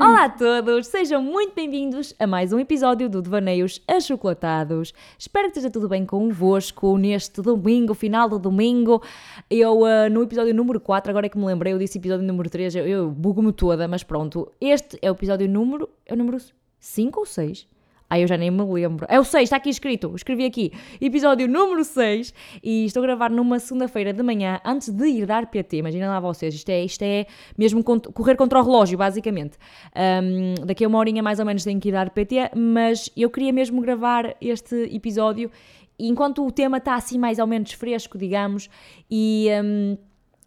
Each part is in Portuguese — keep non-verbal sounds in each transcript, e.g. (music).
Olá a todos, sejam muito bem-vindos a mais um episódio do Devaneios Achocolatados. Espero que esteja tudo bem convosco neste domingo, final do domingo. Eu, uh, no episódio número 4, agora é que me lembrei, eu disse episódio número 3, eu, eu bugo-me toda, mas pronto. Este é o episódio número. É o número 5 ou 6? Ai, eu já nem me lembro. É o 6, está aqui escrito. Escrevi aqui. Episódio número 6. E estou a gravar numa segunda-feira de manhã, antes de ir dar PT. Imaginem lá vocês. Isto é, isto é mesmo correr contra o relógio, basicamente. Um, daqui a uma horinha mais ou menos tenho que ir dar PT. Mas eu queria mesmo gravar este episódio enquanto o tema está assim mais ou menos fresco, digamos. E... Um,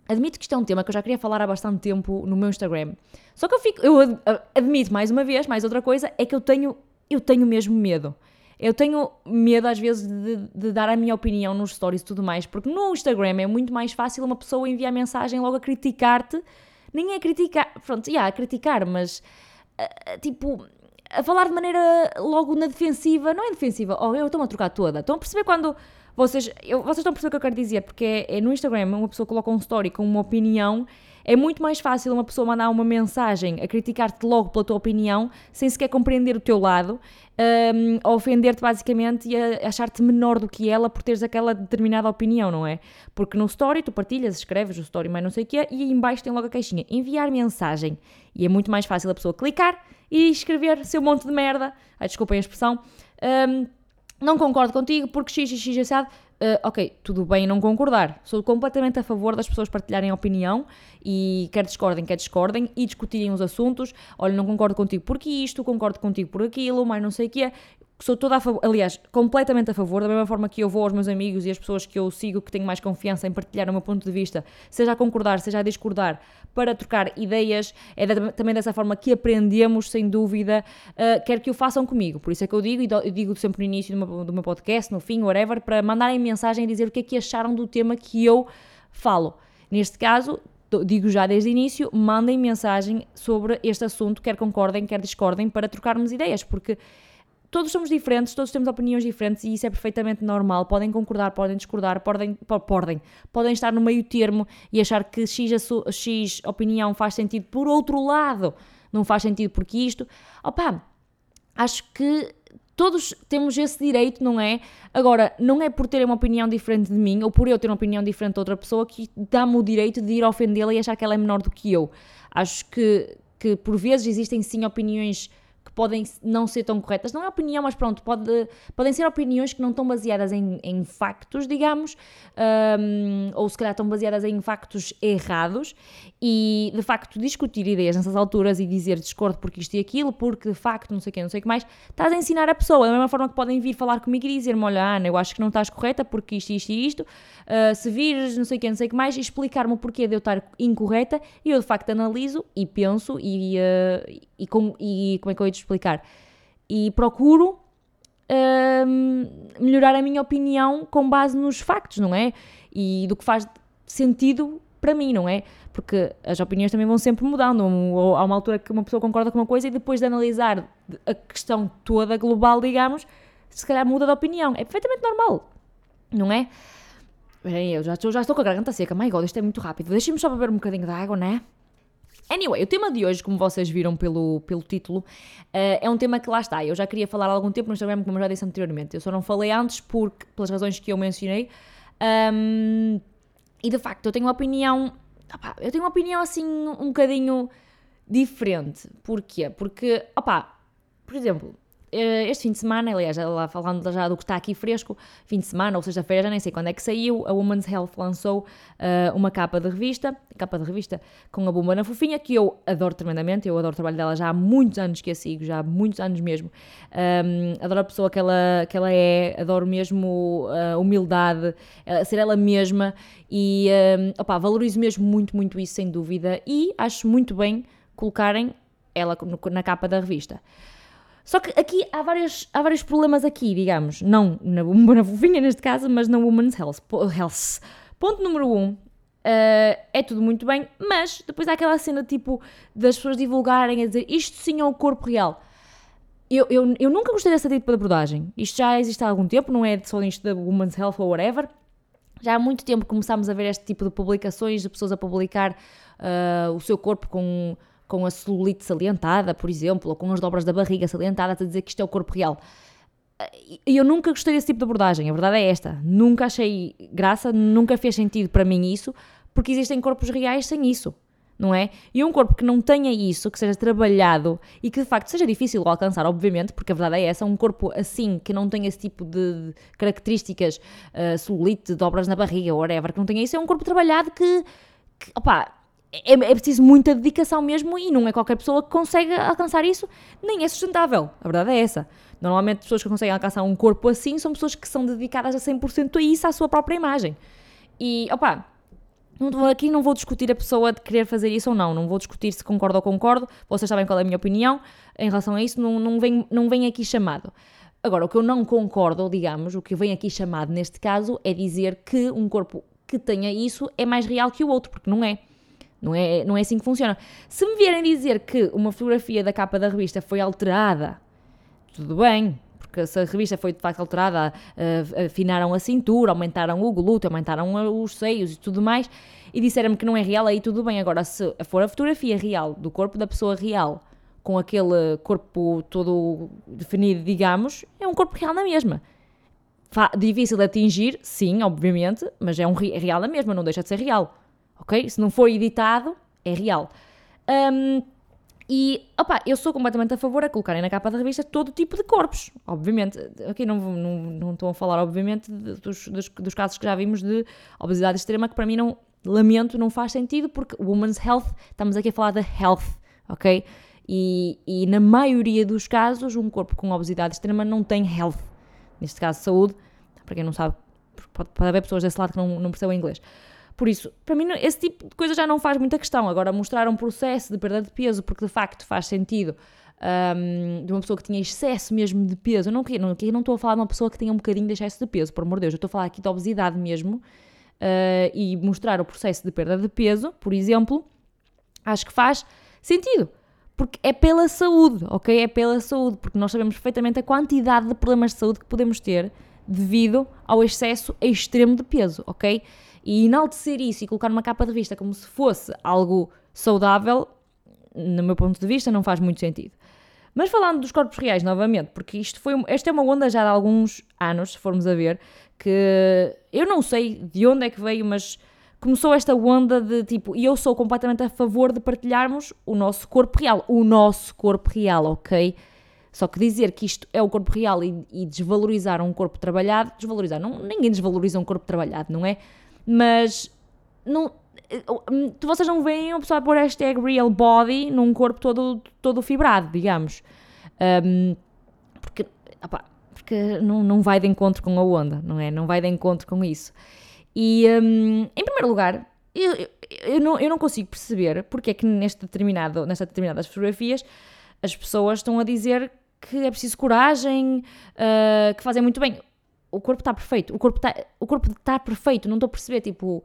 Admito que isto é um tema que eu já queria falar há bastante tempo no meu Instagram. Só que eu fico, eu admito mais uma vez, mais outra coisa, é que eu tenho eu tenho mesmo medo. Eu tenho medo às vezes de, de, dar a minha opinião nos stories e tudo mais, porque no Instagram é muito mais fácil uma pessoa enviar mensagem logo a criticar-te, nem é criticar, pronto, yeah, a criticar, mas uh, tipo, a falar de maneira logo na defensiva, não é defensiva, oh, eu estou-me a trocar toda. Estão a perceber quando vocês, eu, vocês estão a perceber o que eu quero dizer, porque é, é no Instagram uma pessoa coloca um story com uma opinião é muito mais fácil uma pessoa mandar uma mensagem a criticar-te logo pela tua opinião, sem sequer compreender o teu lado, um, a ofender-te basicamente e a achar-te menor do que ela por teres aquela determinada opinião, não é? Porque no story tu partilhas, escreves o story, mas não sei o quê, e aí embaixo tem logo a caixinha enviar mensagem. E é muito mais fácil a pessoa clicar e escrever seu monte de merda. Ai, desculpem a expressão. Um, não concordo contigo porque x, x, x, assado. Uh, ok, tudo bem não concordar. Sou completamente a favor das pessoas partilharem opinião e quer discordem, quer discordem e discutirem os assuntos. Olha, não concordo contigo porque isto, concordo contigo por aquilo, mas não sei o que é sou toda a favor, aliás, completamente a favor, da mesma forma que eu vou aos meus amigos e as pessoas que eu sigo, que tenho mais confiança em partilhar o meu ponto de vista, seja a concordar, seja a discordar, para trocar ideias, é também dessa forma que aprendemos, sem dúvida, uh, quer que o façam comigo. Por isso é que eu digo, e eu digo sempre no início do meu, do meu podcast, no fim, whatever, para mandarem mensagem e dizer o que é que acharam do tema que eu falo. Neste caso, digo já desde o início, mandem mensagem sobre este assunto, quer concordem, quer discordem, para trocarmos ideias, porque todos somos diferentes, todos temos opiniões diferentes e isso é perfeitamente normal. Podem concordar, podem discordar, podem, podem, podem estar no meio termo e achar que X, X opinião faz sentido por outro lado, não faz sentido porque isto. Opa, acho que todos temos esse direito, não é? Agora, não é por terem uma opinião diferente de mim ou por eu ter uma opinião diferente de outra pessoa que dá-me o direito de ir ofendê-la e achar que ela é menor do que eu. Acho que, que por vezes existem sim opiniões que podem não ser tão corretas. Não é opinião, mas pronto, pode, podem ser opiniões que não estão baseadas em, em factos, digamos, um, ou se calhar estão baseadas em factos errados, e de facto discutir ideias nessas alturas e dizer discordo porque isto e aquilo, porque de facto não sei o que, não sei o que mais, estás a ensinar a pessoa, da mesma forma que podem vir falar comigo e dizer-me: Olha, Ana, eu acho que não estás correta porque isto, isto e isto, uh, se vires não sei o que, não sei o que mais, explicar-me o porquê de eu estar incorreta, e eu de facto analiso e penso e, uh, e, com, e como é que eu ia explicar? E procuro uh, melhorar a minha opinião com base nos factos, não é? E do que faz sentido para mim, não é? Porque as opiniões também vão sempre mudando. Há uma altura que uma pessoa concorda com uma coisa e depois de analisar a questão toda global, digamos, se calhar muda de opinião. É perfeitamente normal, não é? Eu já estou, já estou com a garganta seca. My God, isto é muito rápido. Deixem-me só beber um bocadinho de água, né? Anyway, o tema de hoje, como vocês viram pelo, pelo título, uh, é um tema que lá está. Eu já queria falar há algum tempo no Instagram, como eu já disse anteriormente. Eu só não falei antes porque, pelas razões que eu mencionei. Um, e de facto, eu tenho uma opinião. Opa, eu tenho uma opinião assim um bocadinho diferente. Porquê? Porque, opá, por exemplo, este fim de semana, aliás, lá falando já do que está aqui fresco, fim de semana ou sexta-feira, já nem sei quando é que saiu, a Women's Health lançou uh, uma capa de revista, capa de revista com a bomba na fofinha, que eu adoro tremendamente, eu adoro o trabalho dela já há muitos anos que a sigo, já há muitos anos mesmo. Um, adoro a pessoa que ela, que ela é, adoro mesmo a uh, humildade, ser ela mesma e um, opa, valorizo mesmo muito, muito isso, sem dúvida, e acho muito bem colocarem ela na capa da revista. Só que aqui há, vários, há vários problemas aqui, digamos. Não na, (laughs) na fofinha neste caso, mas na Women's Health. health. Ponto número um, uh, é tudo muito bem, mas depois há aquela cena tipo das pessoas divulgarem a dizer isto sim é o corpo real. Eu, eu, eu nunca gostei dessa tipo de abordagem. Isto já existe há algum tempo, não é só isto da Women's Health ou whatever. Já há muito tempo começámos a ver este tipo de publicações de pessoas a publicar uh, o seu corpo com, com a celulite salientada, por exemplo, ou com as dobras da barriga salientadas, a dizer que isto é o corpo real. E eu nunca gostei desse tipo de abordagem, a verdade é esta. Nunca achei graça, nunca fez sentido para mim isso, porque existem corpos reais sem isso não é? E um corpo que não tenha isso, que seja trabalhado e que de facto seja difícil de alcançar, obviamente, porque a verdade é essa, um corpo assim, que não tenha esse tipo de características, uh, celulite, dobras na barriga, whatever, que não tenha isso, é um corpo trabalhado que, que opá, é, é preciso muita dedicação mesmo e não é qualquer pessoa que consegue alcançar isso, nem é sustentável, a verdade é essa. Normalmente pessoas que conseguem alcançar um corpo assim são pessoas que são dedicadas a 100% a isso, à sua própria imagem. E, opá, não, aqui não vou discutir a pessoa de querer fazer isso ou não, não vou discutir se concordo ou concordo, vocês sabem qual é a minha opinião em relação a isso, não, não, vem, não vem aqui chamado. Agora, o que eu não concordo, digamos, o que vem aqui chamado neste caso, é dizer que um corpo que tenha isso é mais real que o outro, porque não é. Não é, não é assim que funciona. Se me vierem dizer que uma fotografia da capa da revista foi alterada, tudo bem, porque se a revista foi de facto alterada, uh, afinaram a cintura, aumentaram o glúteo, aumentaram os seios e tudo mais, e disseram-me que não é real, aí tudo bem. Agora, se for a fotografia real do corpo da pessoa real, com aquele corpo todo definido, digamos, é um corpo real na mesma. Difícil de atingir, sim, obviamente, mas é um real na mesma, não deixa de ser real. Ok? Se não for editado, é real. Um, e, opa, eu sou completamente a favor a colocarem na capa da revista todo tipo de corpos, obviamente. Aqui não, não, não estou a falar, obviamente, dos, dos, dos, casos que já vimos de obesidade extrema, que para mim não, lamento, não faz sentido, porque Women's Health, estamos aqui a falar de health, ok? E, e na maioria dos casos, um corpo com obesidade extrema não tem health, neste caso saúde, para quem não sabe, pode, pode haver pessoas desse lado que não, não percebem inglês. Por isso, para mim, esse tipo de coisa já não faz muita questão. Agora, mostrar um processo de perda de peso, porque de facto faz sentido, um, de uma pessoa que tinha excesso mesmo de peso. Eu não, não, não estou a falar de uma pessoa que tenha um bocadinho de excesso de peso, por amor de Deus. Eu estou a falar aqui de obesidade mesmo. Uh, e mostrar o processo de perda de peso, por exemplo, acho que faz sentido. Porque é pela saúde, ok? É pela saúde, porque nós sabemos perfeitamente a quantidade de problemas de saúde que podemos ter devido ao excesso extremo de peso, ok? E enaltecer isso e colocar numa capa de revista como se fosse algo saudável, no meu ponto de vista, não faz muito sentido. Mas falando dos corpos reais novamente, porque isto foi, esta é uma onda já de alguns anos, se formos a ver, que eu não sei de onde é que veio, mas começou esta onda de tipo, e eu sou completamente a favor de partilharmos o nosso corpo real, o nosso corpo real, ok? Só que dizer que isto é o corpo real e, e desvalorizar um corpo trabalhado, desvalorizar, não, ninguém desvaloriza um corpo trabalhado, não é? Mas não, vocês não veem a pessoa pôr hashtag real body num corpo todo, todo fibrado, digamos. Um, porque, opa, porque não, não vai de encontro com a onda, não é? Não vai de encontro com isso. E, um, em primeiro lugar, eu, eu, eu, não, eu não consigo perceber porque é que neste determinado, nestas determinadas fotografias as pessoas estão a dizer que é preciso coragem, uh, que fazem muito bem o corpo está perfeito, o corpo está o corpo está perfeito, não estou a perceber, tipo,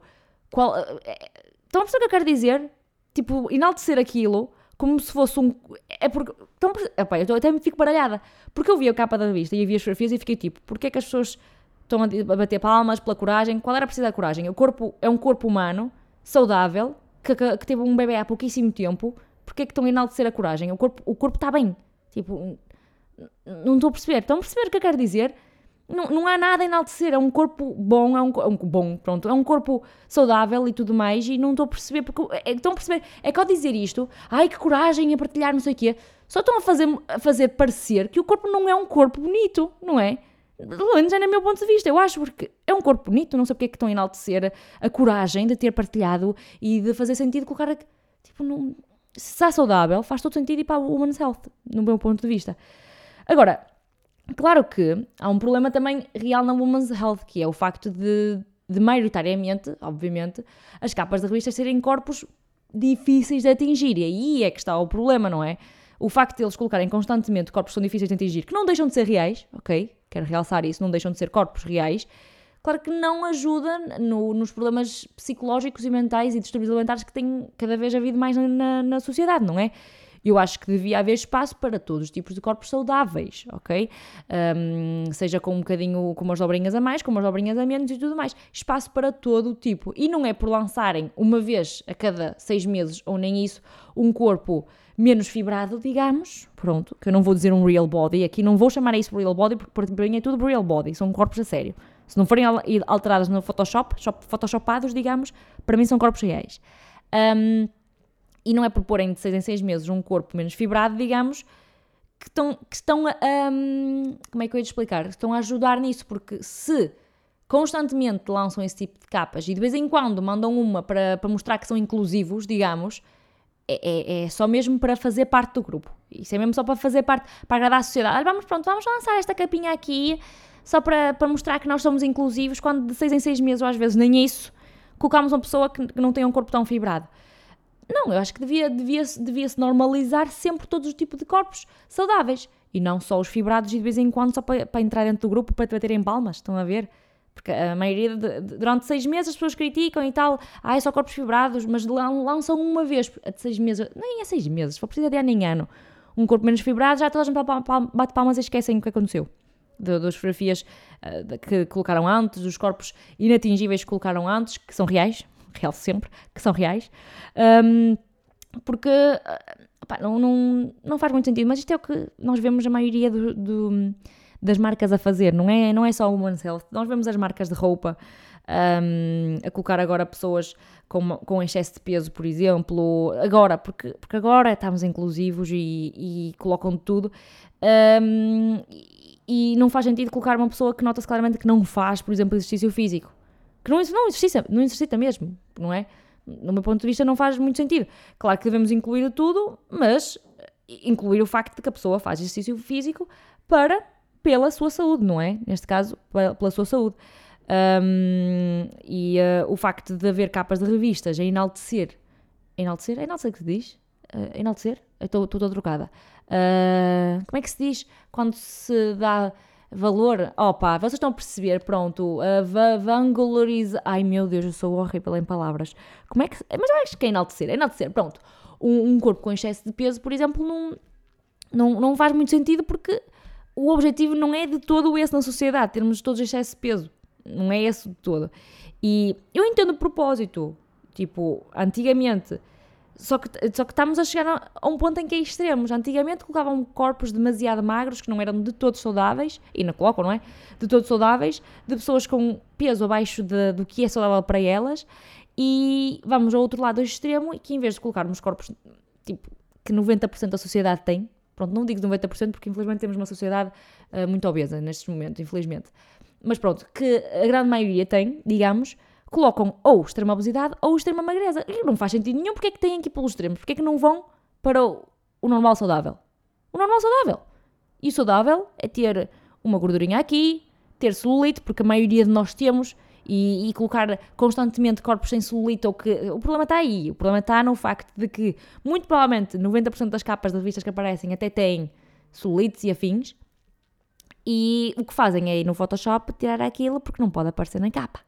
qual... Eh, estão a perceber o que eu quero dizer? Tipo, enaltecer aquilo como se fosse um... É porque... Estão a Epá, eu até me fico baralhada, porque eu vi a capa da revista e vi as fotografias e fiquei tipo, porquê é que as pessoas estão a bater palmas pela coragem? Qual era preciso da coragem? O corpo é um corpo humano, saudável, que, que, que teve um bebê há pouquíssimo tempo, porquê é que estão a enaltecer a coragem? O corpo, o corpo está bem. Tipo, não estou a perceber. Estão a perceber o que eu quero dizer? Não, não há nada a enaltecer, é um corpo bom, é um, é um, bom, pronto, é um corpo saudável e tudo mais, e não estou a perceber, porque é, estão a perceber, é que ao dizer isto, ai que coragem a partilhar não sei o quê, só estão a fazer, a fazer parecer que o corpo não é um corpo bonito, não é? Pelo menos é no meu ponto de vista, eu acho, porque é um corpo bonito, não sei porque é que estão a enaltecer a, a coragem de ter partilhado e de fazer sentido colocar, a, tipo, não, se está saudável, faz todo sentido ir para o Women's Health, no meu ponto de vista. Agora, Claro que há um problema também real na Women's Health, que é o facto de, de maioritariamente, obviamente, as capas de revistas serem corpos difíceis de atingir. E aí é que está o problema, não é? O facto de eles colocarem constantemente corpos que são difíceis de atingir, que não deixam de ser reais, ok? Quero realçar isso, não deixam de ser corpos reais. Claro que não ajuda no, nos problemas psicológicos e mentais e distúrbios alimentares que têm cada vez havido mais na, na sociedade, não é? Eu acho que devia haver espaço para todos os tipos de corpos saudáveis, ok? Um, seja com um bocadinho, com umas dobrinhas a mais, com umas dobrinhas a menos e tudo mais. Espaço para todo o tipo. E não é por lançarem uma vez a cada seis meses, ou nem isso, um corpo menos fibrado, digamos, pronto, que eu não vou dizer um real body, aqui não vou chamar isso real body, porque para mim é tudo real body, são corpos a sério. Se não forem alterados no Photoshop, photoshopados, digamos, para mim são corpos reais. Um, e não é por porem de 6 em 6 meses um corpo menos fibrado, digamos, que estão, que estão a. Um, como é que eu ia te explicar? Estão a ajudar nisso, porque se constantemente lançam esse tipo de capas e de vez em quando mandam uma para, para mostrar que são inclusivos, digamos, é, é, é, só mesmo para fazer parte do grupo. Isso é mesmo só para fazer parte, para agradar a sociedade. vamos, pronto, vamos lançar esta capinha aqui só para, para mostrar que nós somos inclusivos, quando de 6 em 6 meses, ou às vezes nem isso, colocamos uma pessoa que, que não tem um corpo tão fibrado. Não, eu acho que devia, devia, devia se normalizar sempre todos os tipos de corpos saudáveis. E não só os fibrados e de vez em quando só para, para entrar dentro do grupo para te baterem palmas, estão a ver? Porque a maioria, de, durante seis meses as pessoas criticam e tal, ah, é só corpos fibrados, mas lançam uma vez, a de seis meses, nem é seis meses, for precisa de ano em ano, um corpo menos fibrado, já toda a gente bate palmas e esquecem o que aconteceu. De, das fotografias uh, que colocaram antes, dos corpos inatingíveis que colocaram antes, que são reais, real sempre, que são reais, um, porque opa, não, não, não faz muito sentido, mas isto é o que nós vemos a maioria do, do, das marcas a fazer, não é, não é só o Women's Health, nós vemos as marcas de roupa um, a colocar agora pessoas com, com excesso de peso, por exemplo, agora, porque, porque agora estamos inclusivos e, e colocam tudo, um, e não faz sentido colocar uma pessoa que nota-se claramente que não faz, por exemplo, exercício físico que não, não, exercita, não exercita mesmo, não é? No meu ponto de vista, não faz muito sentido. Claro que devemos incluir tudo, mas incluir o facto de que a pessoa faz exercício físico para, pela sua saúde, não é? Neste caso, pela sua saúde. Um, e uh, o facto de haver capas de revistas a enaltecer. Enaltecer? É enaltecer que se diz? Uh, enaltecer? Estou toda trocada. Uh, como é que se diz quando se dá valor, opa, vocês estão a perceber, pronto, a va vangloriza, ai meu Deus, eu sou horrível em palavras, como é que, mas acho que é enaltecer, é enaltecer, pronto, um, um, corpo com excesso de peso, por exemplo, não, não, não faz muito sentido porque o objetivo não é de todo esse na sociedade, termos todos excesso de peso, não é esse de todo, e eu entendo o propósito, tipo, antigamente só que, só que estamos a chegar a, um ponto em que é extremos. Antigamente colocavam corpos demasiado magros, que não eram de todos saudáveis, e não colocam, não é? De todos saudáveis, de pessoas com peso abaixo de, do que é saudável para elas, e vamos ao outro lado do extremo, e que em vez de colocarmos corpos tipo, que 90% da sociedade tem, pronto, não digo 90% porque infelizmente temos uma sociedade uh, muito obesa neste momento, infelizmente, mas pronto, que a grande maioria tem, digamos, colocam ou extrema obesidade ou extrema magreza. E não faz sentido nenhum porque é que têm que ir pelos extremos, porque é que não vão para o, o normal saudável. O normal saudável. E o saudável é ter uma gordurinha aqui, ter celulite, porque a maioria de nós temos, e, e, colocar constantemente corpos sem celulite, ou que. O problema está aí. O problema está no facto de que, muito provavelmente, 90% das capas de revistas que aparecem até têm celulites e afins. E o que fazem é ir no Photoshop tirar aquilo porque não pode aparecer na capa.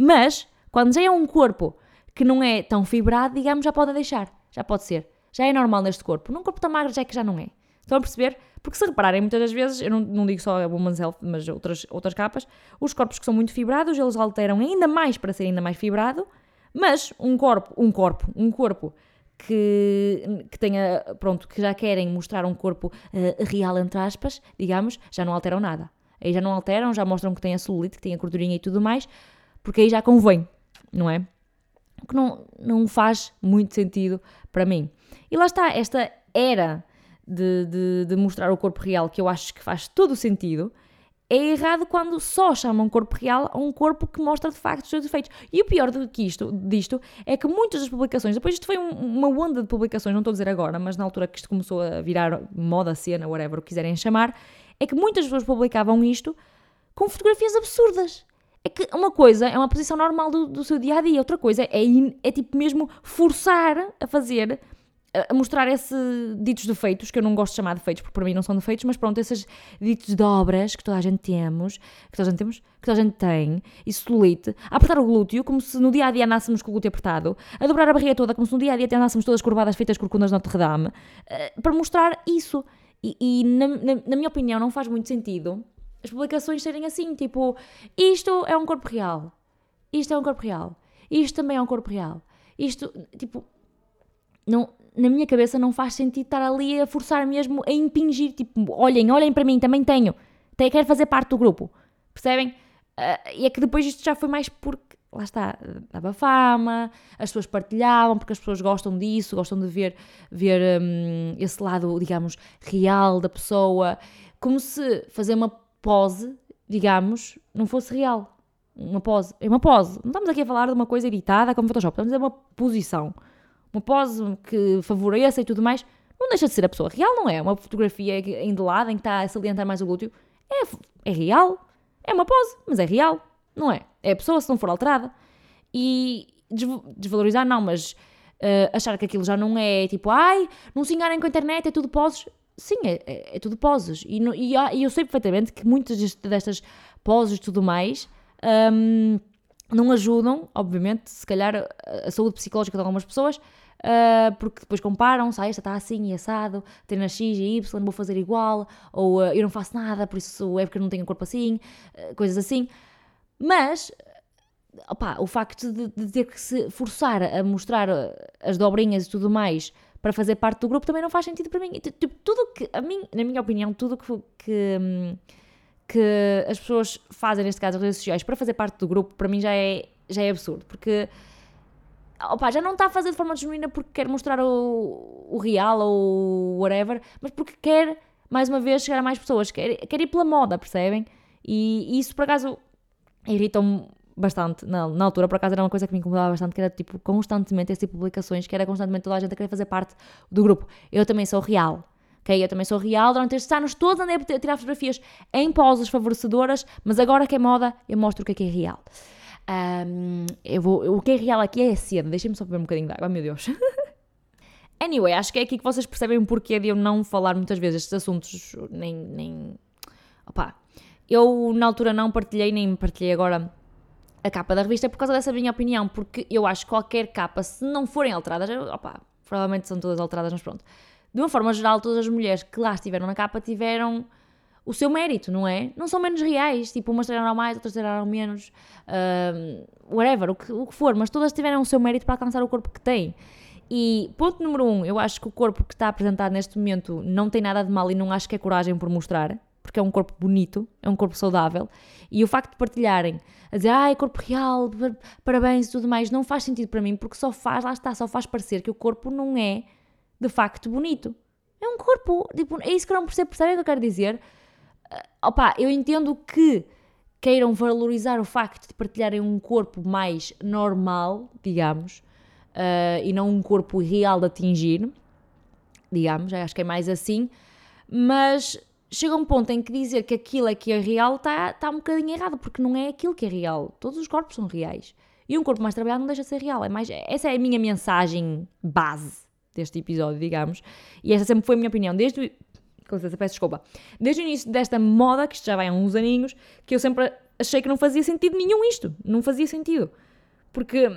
Mas, quando já é um corpo que não é tão fibrado, digamos, já pode deixar. Já pode ser. Já é normal neste corpo. Num corpo tão magro já é que já não é. Estão a perceber? Porque se repararem, muitas das vezes, eu não, não digo só a Woman's Health, mas outras, outras capas, os corpos que são muito fibrados, eles alteram ainda mais para ser ainda mais fibrado, mas um corpo, um corpo, um corpo que, que tenha, pronto, que já querem mostrar um corpo uh, real, entre aspas, digamos, já não alteram nada. Aí já não alteram, já mostram que tem a celulite, que tem a gordurinha e tudo mais, porque aí já convém, não é? O que não, não faz muito sentido para mim. E lá está, esta era de, de, de mostrar o corpo real, que eu acho que faz todo o sentido, é errado quando só chamam corpo real a um corpo que mostra de facto os seus defeitos. E o pior do que isto, disto é que muitas das publicações, depois isto foi um, uma onda de publicações, não estou a dizer agora, mas na altura que isto começou a virar moda, cena, whatever o quiserem chamar, é que muitas pessoas publicavam isto com fotografias absurdas. É que uma coisa é uma posição normal do, do seu dia a dia, outra coisa é, é tipo mesmo forçar a fazer a mostrar esses ditos defeitos, que eu não gosto de chamar de defeitos, porque para mim não são defeitos, mas pronto, esses ditos de obras que toda a gente temos, que toda a gente temos, que toda a gente tem, e celulite, a apertar o glúteo, como se no dia a dia andássemos com o glúteo apertado, a dobrar a barriga toda, como se no dia a dia andássemos todas curvadas, feitas corcundas Notre Dame, uh, para mostrar isso. E, e na, na, na minha opinião, não faz muito sentido as publicações serem assim, tipo, isto é um corpo real, isto é um corpo real, isto também é um corpo real, isto, tipo, não, na minha cabeça não faz sentido estar ali a forçar mesmo, a impingir, tipo, olhem, olhem para mim, também tenho, quero fazer parte do grupo, percebem? Uh, e é que depois isto já foi mais porque, lá está, dava fama, as pessoas partilhavam, porque as pessoas gostam disso, gostam de ver, ver um, esse lado, digamos, real da pessoa, como se fazer uma pose, digamos, não fosse real. Uma pose, é uma pose. Não estamos aqui a falar de uma coisa editada como Photoshop, estamos a dizer uma posição uma pose que favoreça e tudo mais, não deixa de ser a pessoa real, não é? Uma fotografia em de lado em que está a salientar mais o glúteo. É, é real. É uma pose, mas é real, não é? É a pessoa se não for alterada. E desvalorizar, não, mas uh, achar que aquilo já não é tipo, ai, não se enganem com a internet, é tudo poses. Sim, é, é, é tudo poses. E, no, e, e, eu sei perfeitamente que muitas destas poses e tudo mais. Um, não ajudam, obviamente, se calhar, a saúde psicológica de algumas pessoas, uh, porque depois comparam-se, ah, esta está assim e assado, treina X e Y, vou fazer igual, ou uh, eu não faço nada, por isso é porque eu não tenho corpo assim, uh, coisas assim. Mas, opa, o facto de, de, ter que se forçar a mostrar as dobrinhas e tudo mais para fazer parte do grupo também não faz sentido para mim. Tipo, tudo que, a mim, na minha opinião, tudo que, que que as pessoas fazem, neste caso, as redes sociais, para fazer parte do grupo, para mim já é, já é absurdo. Porque opa, já não está a fazer de forma genuína porque quer mostrar o, o real ou whatever, mas porque quer, mais uma vez, chegar a mais pessoas, quer, quer ir pela moda, percebem? E, isso, por acaso, irritam-me bastante. Na, na altura, por acaso, era uma coisa que me incomodava bastante, que era, tipo, constantemente esse tipo de publicações, que era constantemente toda a gente a querer fazer parte do grupo. Eu também sou real ok? Eu também sou real, durante estes anos todos andei a tirar fotografias em poses favorecedoras, mas agora que é moda, eu mostro o que é que é real. Um, eu vou, o que é real aqui é a cena, deixem-me só beber um bocadinho de água, meu Deus. (laughs) anyway, acho que é aqui que vocês percebem o porquê de eu não falar muitas vezes estes assuntos, nem, nem... Opa, eu na altura não partilhei, nem partilhei agora a capa da revista por causa dessa minha opinião, porque eu acho que qualquer capa, se não forem alteradas, opa, provavelmente são todas alteradas, mas pronto de uma forma geral, todas as mulheres que lá estiveram na capa tiveram o seu mérito, não é? Não são menos reais, tipo, umas treinaram mais, outras treinaram menos, uh, whatever, o que, o que for, mas todas tiveram o seu mérito para alcançar o corpo que têm. E ponto número um, eu acho que o corpo que está apresentado neste momento não tem nada de mal e não acho que é coragem por mostrar, porque é um corpo bonito, é um corpo saudável, e o facto de partilharem, a dizer, ai, corpo real, parabéns e tudo mais, não faz sentido para mim, porque só faz, lá está, só faz parecer que o corpo não é de facto bonito. É um corpo, tipo, é isso que eu não percebo, percebem o que eu quero dizer? Uh, opa, eu entendo que queiram valorizar o facto de partilharem um corpo mais normal, digamos, uh, e não um corpo real de atingir, digamos, acho que é mais assim, mas chega um ponto em que dizer que aquilo é que é real está tá um bocadinho errado, porque não é aquilo que é real. Todos os corpos são reais. E um corpo mais trabalhado não deixa de ser real. É mais, essa é a minha mensagem base deste episódio, digamos. E esta sempre foi a minha opinião, desde. Com licença, peço desculpa. Desde o início desta moda, que isto já vai há uns aninhos, que eu sempre achei que não fazia sentido nenhum isto. Não fazia sentido. Porque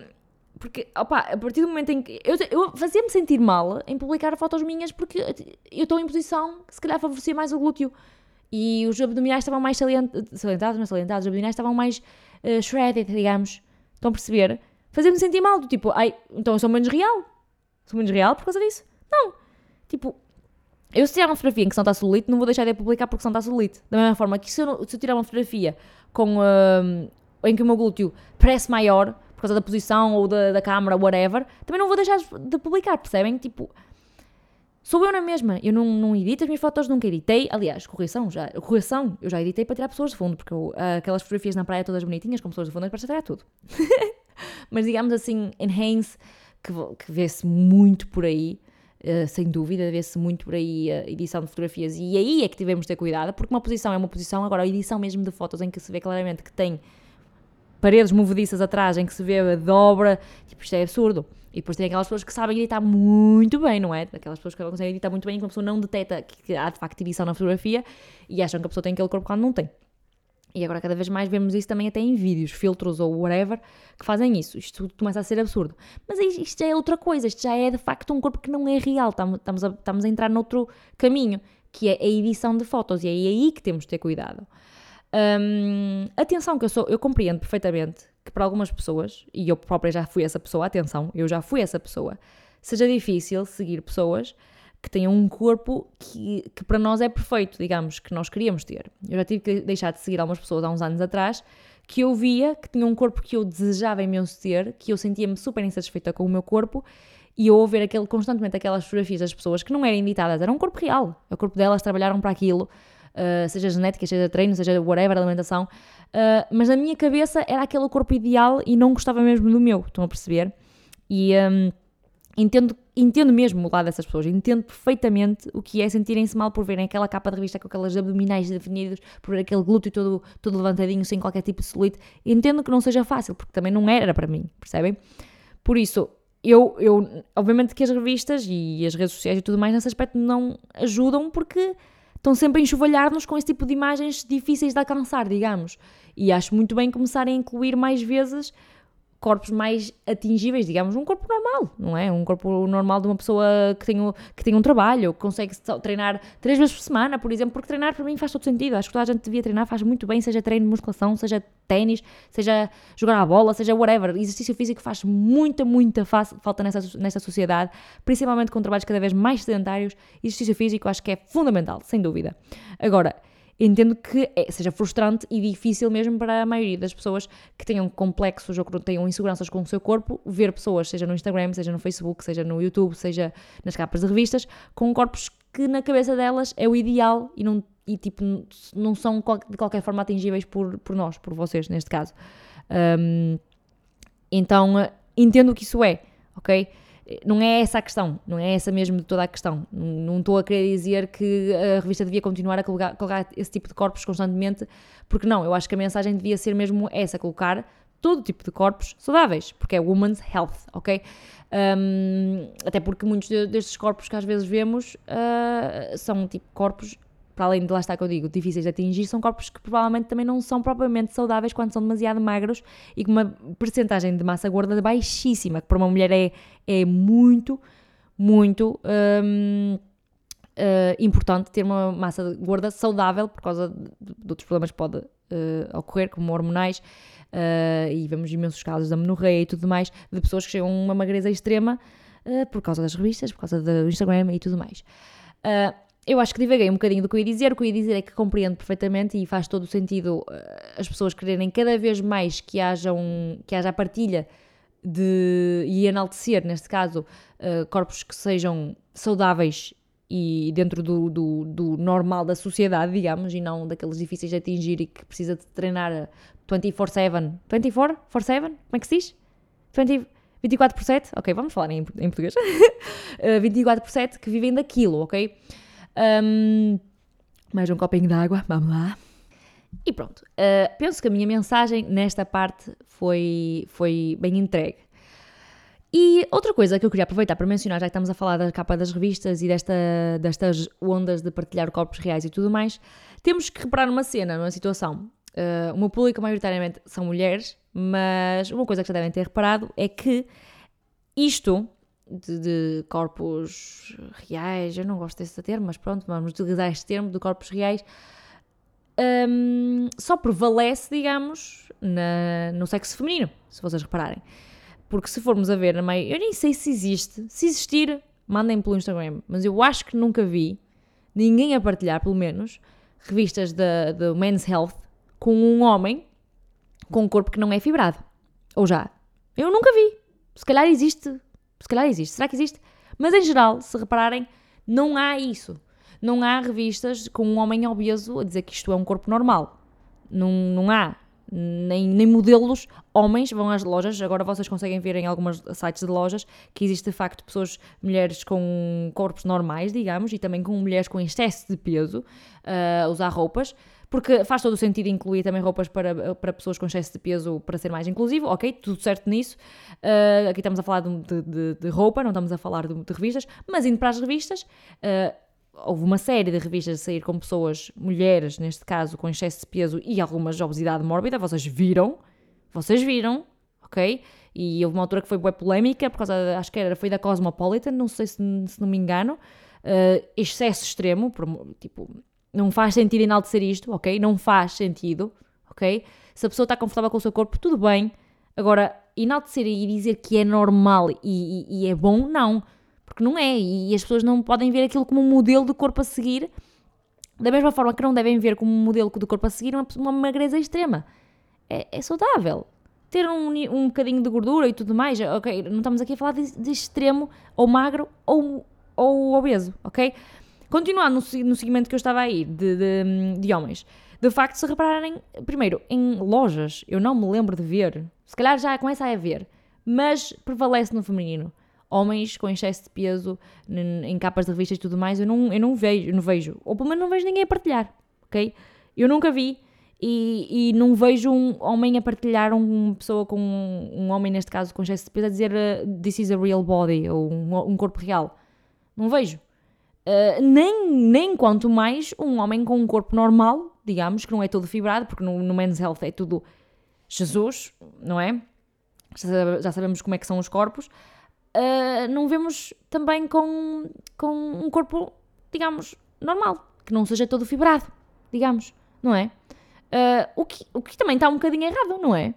porque, opa, a partir do momento em que. Eu, eu fazia-me sentir mal em publicar fotos minhas porque eu estou em posição que se calhar favorecia mais o glúteo. E os abdominais estavam mais salientados, não salientados, os abdominais estavam mais uh, shredded, digamos. Estão a perceber? Fazia-me sentir mal, do tipo, ai, então eu sou menos real. Sou menos real por causa disso? Não. Tipo, eu se tirar uma fotografia em que são está celulite, não vou deixar de publicar porque são está celulite. Da mesma forma que se eu, se eu tirar uma fotografia com, uh, em que o meu glúteo parece maior, por causa da posição ou da, da câmera, whatever, também não vou deixar de publicar, percebem? Tipo, sou eu na mesma. Eu não, não edito as minhas fotos, nunca editei. Aliás, correção, já, correção, eu já editei para tirar pessoas de fundo, porque eu, aquelas fotografias na praia todas bonitinhas, com pessoas de fundo, para tirar tudo. (laughs) Mas digamos assim, enhance que, que vê-se muito por aí, uh, sem dúvida, vê-se muito por aí a edição de fotografias, e aí é que tivemos de ter cuidado, porque uma posição é uma posição, agora a edição mesmo de fotos em que se vê claramente que tem paredes movediças atrás em que se vê a dobra, tipo, isto é absurdo. E depois tem aquelas pessoas que sabem editar muito bem, não é? Aquelas pessoas que conseguem editar muito bem e que uma pessoa não detecta que há de facto edição na fotografia e acham que a pessoa tem aquele corpo quando não tem. E agora cada vez mais vemos isso também até em vídeos, filtros ou whatever, que fazem isso. Isto tudo começa a ser absurdo. Mas isto já é outra coisa, isto já é de facto um corpo que não é real, estamos a, estamos a entrar noutro caminho, que é a edição de fotos, e é aí que temos de ter cuidado. Hum, atenção, que eu sou, eu compreendo perfeitamente que para algumas pessoas, e eu própria já fui essa pessoa, atenção, eu já fui essa pessoa, seja difícil seguir pessoas que tenham um corpo que, que para nós é perfeito, digamos, que nós queríamos ter. Eu já tive que deixar de seguir algumas pessoas há uns anos atrás que eu via que tinham um corpo que eu desejava imenso ter, que eu sentia-me super insatisfeita com o meu corpo e eu ver aquele, constantemente aquelas fotografias das pessoas que não eram editadas, era um corpo real. O corpo delas trabalharam para aquilo, uh, seja genética, seja treino, seja whatever, alimentação. Uh, mas na minha cabeça era aquele corpo ideal e não gostava mesmo do meu, estão a perceber? E um, entendo, entendo mesmo o lado dessas pessoas, entendo perfeitamente o que é sentirem-se mal por verem aquela capa de revista com aquelas abdominais definidos, por ver aquele glúteo todo, todo levantadinho, sem qualquer tipo de celulite. Entendo que não seja fácil, porque também não era para mim, percebem? Por isso, eu, eu, obviamente que as revistas e as redes sociais e tudo mais nesse aspecto não ajudam porque estão sempre a enxovalhar-nos com esse tipo de imagens difíceis de alcançar, digamos. E acho muito bem começarem a incluir mais vezes corpos mais atingíveis, digamos, um corpo normal, não é? Um corpo normal de uma pessoa que tem, que tem um trabalho, que consegue treinar três vezes por semana, por exemplo, porque treinar para mim faz todo sentido. Acho que toda a gente devia treinar, faz muito bem, seja treino de musculação, seja ténis, seja jogar a bola, seja whatever. Exercício físico faz muita, muita falta nessa, nessa sociedade, principalmente com trabalhos cada vez mais sedentários. Exercício físico acho que é fundamental, sem dúvida. Agora, entendo que é, seja frustrante e difícil mesmo para a maioria das pessoas que tenham complexos ou que tenham inseguranças com o seu corpo, ver pessoas, seja no Instagram, seja no Facebook, seja no YouTube, seja nas capas de revistas, com corpos que na cabeça delas é o ideal e não, e, tipo, não são de qualquer forma atingíveis por, por nós, por vocês, neste caso. Um, então, entendo o que isso é, ok? Não é essa a questão, não é essa mesmo toda a questão. Não estou a querer dizer que a revista devia continuar a colocar, colocar, esse tipo de corpos constantemente, porque não, eu acho que a mensagem devia ser mesmo essa, colocar todo tipo de corpos saudáveis, porque é woman's health, ok? Um, até porque muitos destes corpos que às vezes vemos uh, são tipo corpos para além de lá estar que eu digo, difíceis de atingir, são corpos que provavelmente também não são propriamente saudáveis quando são demasiado magros e com uma percentagem de massa gorda baixíssima, que para uma mulher é, é muito, muito um, uh, importante ter uma massa gorda saudável por causa de, de outros problemas que pode uh, ocorrer, como hormonais, uh, e vemos imensos casos da menorreia e tudo mais, de pessoas que chegam a uma magreza extrema por causa das revistas, por causa do Instagram e tudo mais. Eu acho que divaguei um bocadinho do que eu ia dizer. O que eu ia dizer é que compreendo perfeitamente e faz todo o sentido eh, as pessoas quererem cada vez mais que haja, um, que haja a partilha de, e enaltecer, neste caso, uh, corpos que sejam saudáveis e dentro do, do, do, normal da sociedade, digamos, e não daqueles difíceis de atingir e que precisa de treinar 24-7. 24-7? Como é que se diz? 20, 24 por 7? Ok, vamos falar em, em português. (laughs) uh, 24 por 7 que vivem daquilo, ok? Um, mais um copinho de água, vamos lá. E pronto, uh, penso que a minha mensagem nesta parte foi, foi bem entregue. E outra coisa que eu queria aproveitar para mencionar, já que estamos a falar da capa das revistas e desta, destas ondas de partilhar corpos reais e tudo mais, temos que reparar numa cena, numa situação. Uh, o meu público maioritariamente são mulheres, mas uma coisa que já devem ter reparado é que isto de, de, corpos reais, eu não gosto desse termo, mas pronto, vamos utilizar este termo de corpos reais, um, só prevalece, digamos, na, no sexo feminino, se vocês repararem. Porque se formos a ver na meio, eu nem sei se existe, se existir, mandem pelo Instagram, mas eu acho que nunca vi ninguém a partilhar, pelo menos, revistas da Men's Health com um homem com um corpo que não é fibrado. Ou já? Eu nunca vi. Se calhar existe se calhar existe. Será que existe? Mas em geral, se repararem, não há isso. Não há revistas com um homem obeso a dizer que isto é um corpo normal. Não, não há. Nem, nem modelos homens vão às lojas. Agora vocês conseguem ver em alguns sites de lojas que existe de facto pessoas, mulheres com corpos normais, digamos, e também com mulheres com excesso de peso uh, a usar roupas porque faz todo o sentido incluir também roupas para, para pessoas com excesso de peso para ser mais inclusivo, ok, tudo certo nisso. Uh, aqui estamos a falar de, de, de, roupa, não estamos a falar de, de revistas, mas indo para as revistas, uh, houve uma série de revistas a sair com pessoas, mulheres neste caso, com excesso de peso e algumas de obesidade mórbida, vocês viram, vocês viram, ok? E houve uma altura que foi bem polémica, por causa, acho que era, foi da Cosmopolitan, não sei se, se não me engano, uh, excesso extremo, tipo, não faz sentido enaltecer isto, ok? Não faz sentido, ok? Se a pessoa está confortável com o seu corpo, tudo bem. Agora, enaltecer e dizer que é normal e, e, e é bom, não. Porque não é. E, as pessoas não podem ver aquilo como um modelo de corpo a seguir, da mesma forma que não devem ver como um modelo de corpo a seguir uma, uma magreza extrema. É, é saudável. Ter um, um bocadinho de gordura e tudo mais, ok? Não estamos aqui a falar de, de extremo, ou magro, ou, ou obeso, ok? Continuando no, no segmento que eu estava aí, de, de, de homens, de facto, se repararem, primeiro, em lojas, eu não me lembro de ver, se calhar já começa a haver, mas prevalece no feminino. Homens com excesso de peso em capas de revistas e tudo mais, eu não, eu não vejo, não vejo, ou pelo menos não vejo ninguém a partilhar, ok? Eu nunca vi e, e não vejo um homem a partilhar uma pessoa com um, um homem, neste caso, com excesso de peso, a dizer uh, this is a real body ou um, um corpo real. Não vejo. Uh, nem, nem quanto mais um homem com um corpo normal, digamos, que não é todo fibrado, porque no, no Men's Health é tudo Jesus, não é? Já, já sabemos como é que são os corpos. Uh, não vemos também com, com um corpo, digamos, normal, que não seja todo fibrado, digamos, não é? Uh, o, que, o que também está um bocadinho errado, não é?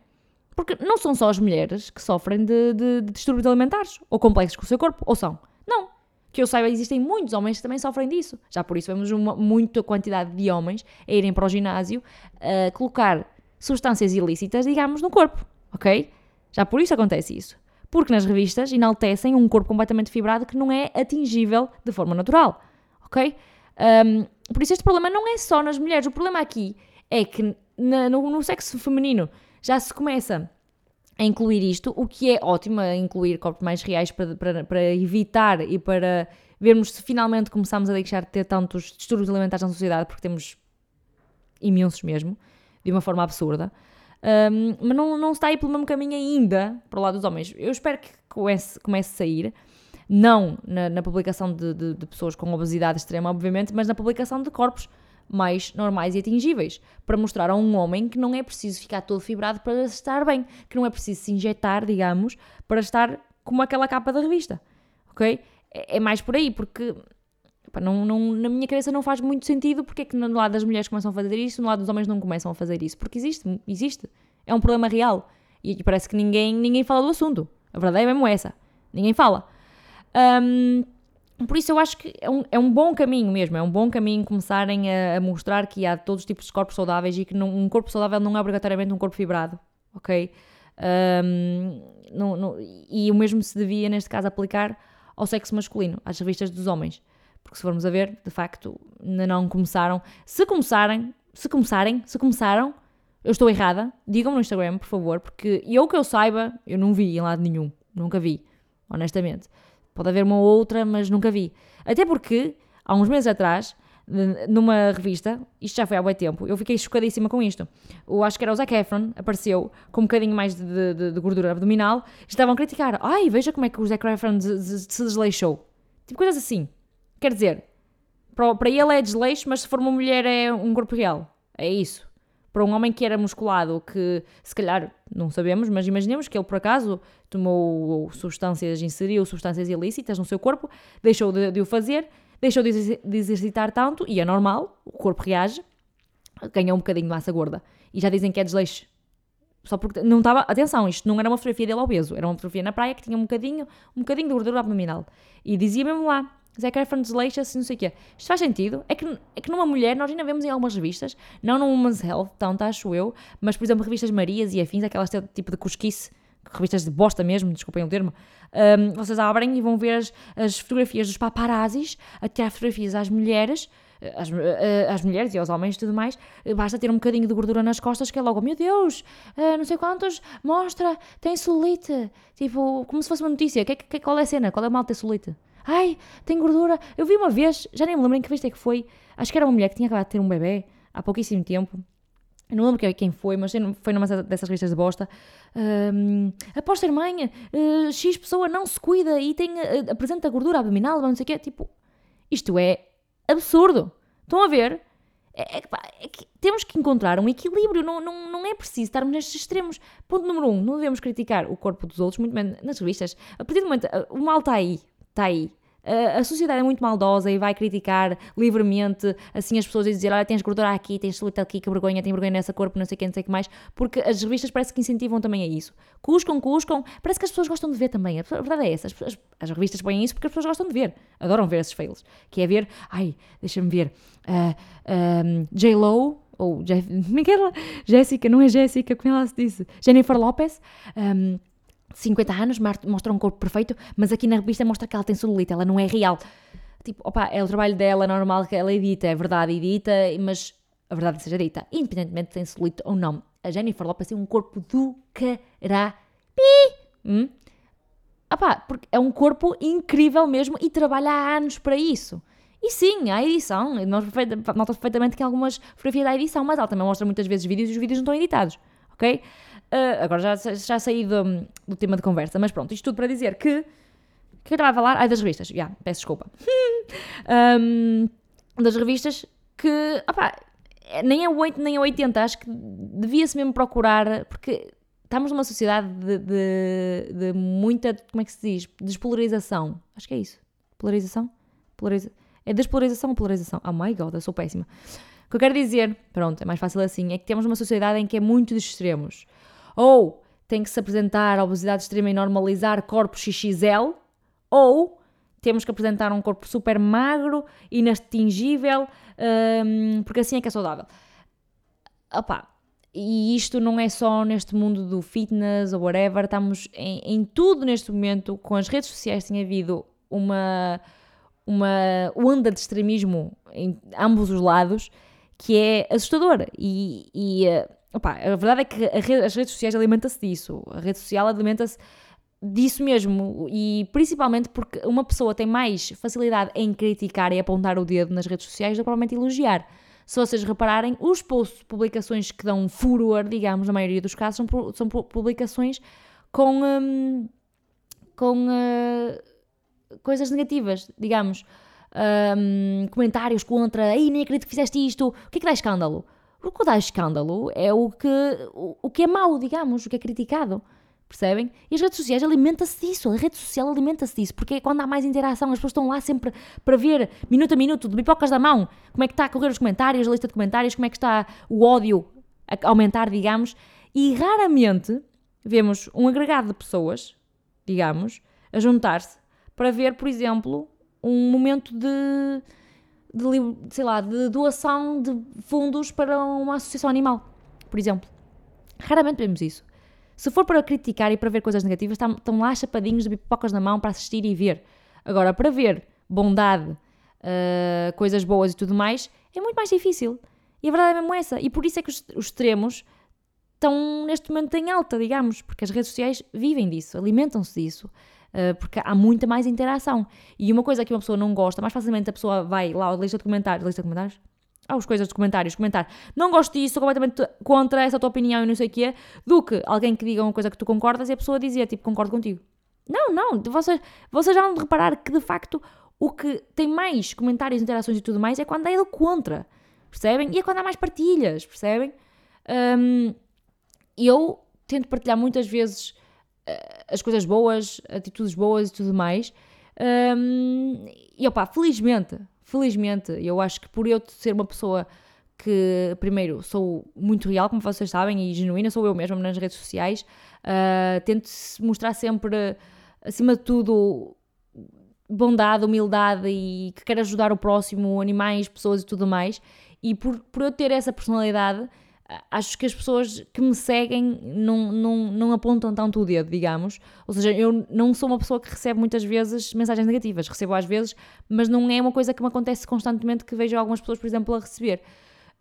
Porque não são só as mulheres que sofrem de, de, de distúrbios alimentares ou complexos com o seu corpo, ou são? Que eu saiba, existem muitos homens que também sofrem disso. Já por isso vemos uma, muita quantidade de homens a irem para o ginásio a colocar substâncias ilícitas, digamos, no corpo, ok? Já por isso acontece isso. Porque nas revistas enaltecem um corpo completamente fibrado que não é atingível de forma natural, ok? Um, por isso este problema não é só nas mulheres. O problema aqui é que na, no, no sexo feminino já se começa a incluir isto, o que é ótimo, a incluir corpos mais reais para, para, para evitar e para vermos se finalmente começamos a deixar de ter tantos distúrbios alimentares na sociedade, porque temos imensos mesmo, de uma forma absurda. Um, mas não, não está aí pelo mesmo caminho ainda para o lado dos homens. Eu espero que comece, comece a sair, não na, na publicação de, de, de pessoas com obesidade extrema, obviamente, mas na publicação de corpos mais normais e atingíveis, para mostrar a um homem que não é preciso ficar todo fibrado para estar bem, que não é preciso se injetar, digamos, para estar como aquela capa da revista, ok? É, é mais por aí, porque pá, não, não, na minha cabeça não faz muito sentido porque é que no lado das mulheres começam a fazer isso, no lado dos homens não começam a fazer isso, porque existe, existe, é um problema real e parece que ninguém, ninguém fala do assunto, a verdade é mesmo essa, ninguém fala. Um, por isso eu acho que é um, é um bom caminho mesmo, é um bom caminho começarem a, a mostrar que há todos os tipos de corpos saudáveis e que um corpo saudável não é obrigatoriamente um corpo fibrado, ok? Um, não, não, e o mesmo se devia, neste caso, aplicar ao sexo masculino, às revistas dos homens. Porque se formos a ver, de facto, ainda não começaram. Se começarem, se começarem, se começaram, eu estou errada, digam-me no Instagram, por favor, porque eu que eu saiba, eu não vi em lado nenhum, nunca vi, honestamente. Pode haver uma ou outra, mas nunca vi. Até porque, há uns meses atrás, numa revista, isto já foi há muito tempo, eu fiquei chocadíssima com isto. Eu acho que era o Zac Efron, apareceu com um bocadinho mais de, de, de gordura abdominal, estavam a criticar. Ai, veja como é que o Zac Efron se desleixou. Tipo coisas assim. Quer dizer, para ele é desleixo, mas se for uma mulher é um corpo real. É isso para um homem que era musculado, que se calhar não sabemos, mas imaginemos que ele por acaso tomou substâncias, inseriu substâncias ilícitas no seu corpo, deixou de, de o fazer, deixou de, de exercitar tanto, e é normal, o corpo reage, ganha um bocadinho de massa gorda. E já dizem que é desleixo. Só porque não estava. Atenção, isto não era uma fotografia dele obeso, era uma fotografia na praia que tinha um bocadinho, um bocadinho de gordura abdominal. E dizia mesmo lá: Zac Efron desleixa-se, não sei o quê. Isto faz sentido? É que, é que numa mulher, nós ainda vemos em algumas revistas, não no Women's Health, tanto acho eu, mas por exemplo, revistas Marias e afins, aquelas tipo de cosquice, revistas de bosta mesmo, desculpem o termo, um, vocês abrem e vão ver as, as fotografias dos paparazzis a tirar fotografias às mulheres, às, eh, às, mulheres e aos homens e tudo mais, basta ter um bocadinho de gordura nas costas que é logo, meu Deus, uh, não sei quantos, mostra, tem solite. Tipo, como se fosse uma notícia. Que, que, qual é a cena? Qual é o mal de ter solite? Ai, tem gordura. Eu vi uma vez, já nem me lembro em que vez é que foi, acho que era uma mulher que tinha acabado de ter um bebê, há pouquíssimo tempo, não lembro quem foi, mas foi numa dessas revistas de bosta. Um, após ser mãe, uh, X pessoa não se cuida e tem, uh, apresenta gordura abdominal, não sei o quê. Tipo, isto é absurdo. Estão a ver? É, é, é que temos que encontrar um equilíbrio, não, não, não é preciso estarmos nestes extremos. Ponto número um, não devemos criticar o corpo dos outros, muito menos nas revistas. A partir do momento, o mal está aí, está aí. A sociedade é muito maldosa e vai criticar livremente assim as pessoas e dizer, olha, tens gordura aqui, tens celulite aqui, que vergonha, tem vergonha nessa corpo, não sei o que, não sei o que mais, porque as revistas parece que incentivam também a isso. Cuscam, cuscam, parece que as pessoas gostam de ver também, a verdade é essa, as, as, as revistas põem isso porque as pessoas gostam de ver, adoram ver esses fails, que é ver, ai, deixa-me ver, uh, J-Lo, ou Jeff, Miguel, é Jéssica, não é Jéssica, como ela se disse, Jennifer Lopez, um, 50 anos, mostra um corpo perfeito, mas aqui na revista mostra que ela tem celulite, ela não é real. Tipo, opa, é o trabalho dela, normal que ela edita, é verdade, edita, mas a verdade seja dita, independentemente de tem celulite ou não. A Jennifer Lopez tem um corpo do carapi. Hum? Opa, porque é um corpo incrível mesmo e trabalha há anos para isso. E sim, a edição, nota perfeitamente que algumas fotografias da edição, mas ela também mostra muitas vezes vídeos e os vídeos não estão editados, ok? Uh, agora já, já saí do, do, tema de conversa, mas pronto, isto tudo para dizer que. que eu estava a falar? Ai, das revistas, já, yeah, peço desculpa. (laughs) um, das revistas que. Opa, nem é 8 nem é 80, acho que devia-se mesmo procurar, porque estamos numa sociedade de, de, de, muita. como é que se diz? Despolarização. Acho que é isso. Polarização? Polariza... É despolarização ou polarização? Oh my god, eu sou péssima. O que eu quero dizer, pronto, é mais fácil assim, é que temos uma sociedade em que é muito dos extremos. Ou tem que se apresentar a obesidade extrema e normalizar corpo XXL, ou temos que apresentar um corpo super magro, inatingível, um, porque assim é que é saudável. Opa, e isto não é só neste mundo do fitness ou whatever, estamos em, em tudo neste momento, com as redes sociais tem havido uma, uma onda de extremismo em ambos os lados que é assustadora e, e uh, Opa, a verdade é que rede, as redes sociais alimentam-se disso. A rede social alimenta-se disso mesmo. E principalmente porque uma pessoa tem mais facilidade em criticar e apontar o dedo nas redes sociais do que provavelmente elogiar. Se vocês repararem, os posts, publicações que dão furor, digamos, na maioria dos casos, são, são publicações com, um, com uh, coisas negativas, digamos. Um, comentários contra, ei, nem acredito que fizeste isto, o que é que dá escândalo? O que dá escândalo é o que, o, o que é mau, digamos, o que é criticado. Percebem? E as redes sociais alimentam-se disso, a rede social alimenta-se disso, porque é quando há mais interação, as pessoas estão lá sempre para ver, minuto a minuto, de pipocas da mão, como é que está a correr os comentários, a lista de comentários, como é que está o ódio a aumentar, digamos, e raramente vemos um agregado de pessoas, digamos, a juntar-se para ver, por exemplo, um momento de de, sei lá, de doação de fundos para uma associação animal, por exemplo. Raramente vemos isso. Se for para criticar e para ver coisas negativas, estão lá chapadinhos de pipocas na mão para assistir e ver. Agora, para ver bondade, uh, coisas boas e tudo mais, é muito mais difícil. E a verdade é mesmo essa. E por isso é que os, os extremos estão neste momento em alta, digamos, porque as redes sociais vivem disso, alimentam-se disso. Eh, porque há muita mais interação. E uma coisa que uma pessoa não gosta, mais facilmente a pessoa vai lá à lista de comentários, lista de comentários? Ah, as coisas dos comentários, comentar, não gosto disso, sou completamente contra essa tua opinião e não sei o que é, do que alguém que diga uma coisa que tu concordas e a pessoa dizia, tipo, concordo contigo. Não, não, vocês, vocês já vão de reparar que de facto o que tem mais comentários, interações e tudo mais é quando é do contra, percebem? E é quando há mais partilhas, percebem? Um, eu tento partilhar muitas vezes as coisas boas, atitudes boas e tudo mais. Um, e opá, felizmente, felizmente, eu acho que por eu ser uma pessoa que, primeiro, sou muito real, como vocês sabem, e genuína, sou eu mesma nas redes sociais, uh, tento mostrar sempre, acima de tudo, bondade, humildade e que quero ajudar o próximo, animais, pessoas e tudo mais. E por, por eu ter essa personalidade, acho que as pessoas que me seguem não, não, não apontam tanto o dedo, digamos. Ou seja, eu não sou uma pessoa que recebe muitas vezes mensagens negativas. Recebo às vezes, mas não é uma coisa que me acontece constantemente que vejo algumas pessoas, por exemplo, a receber.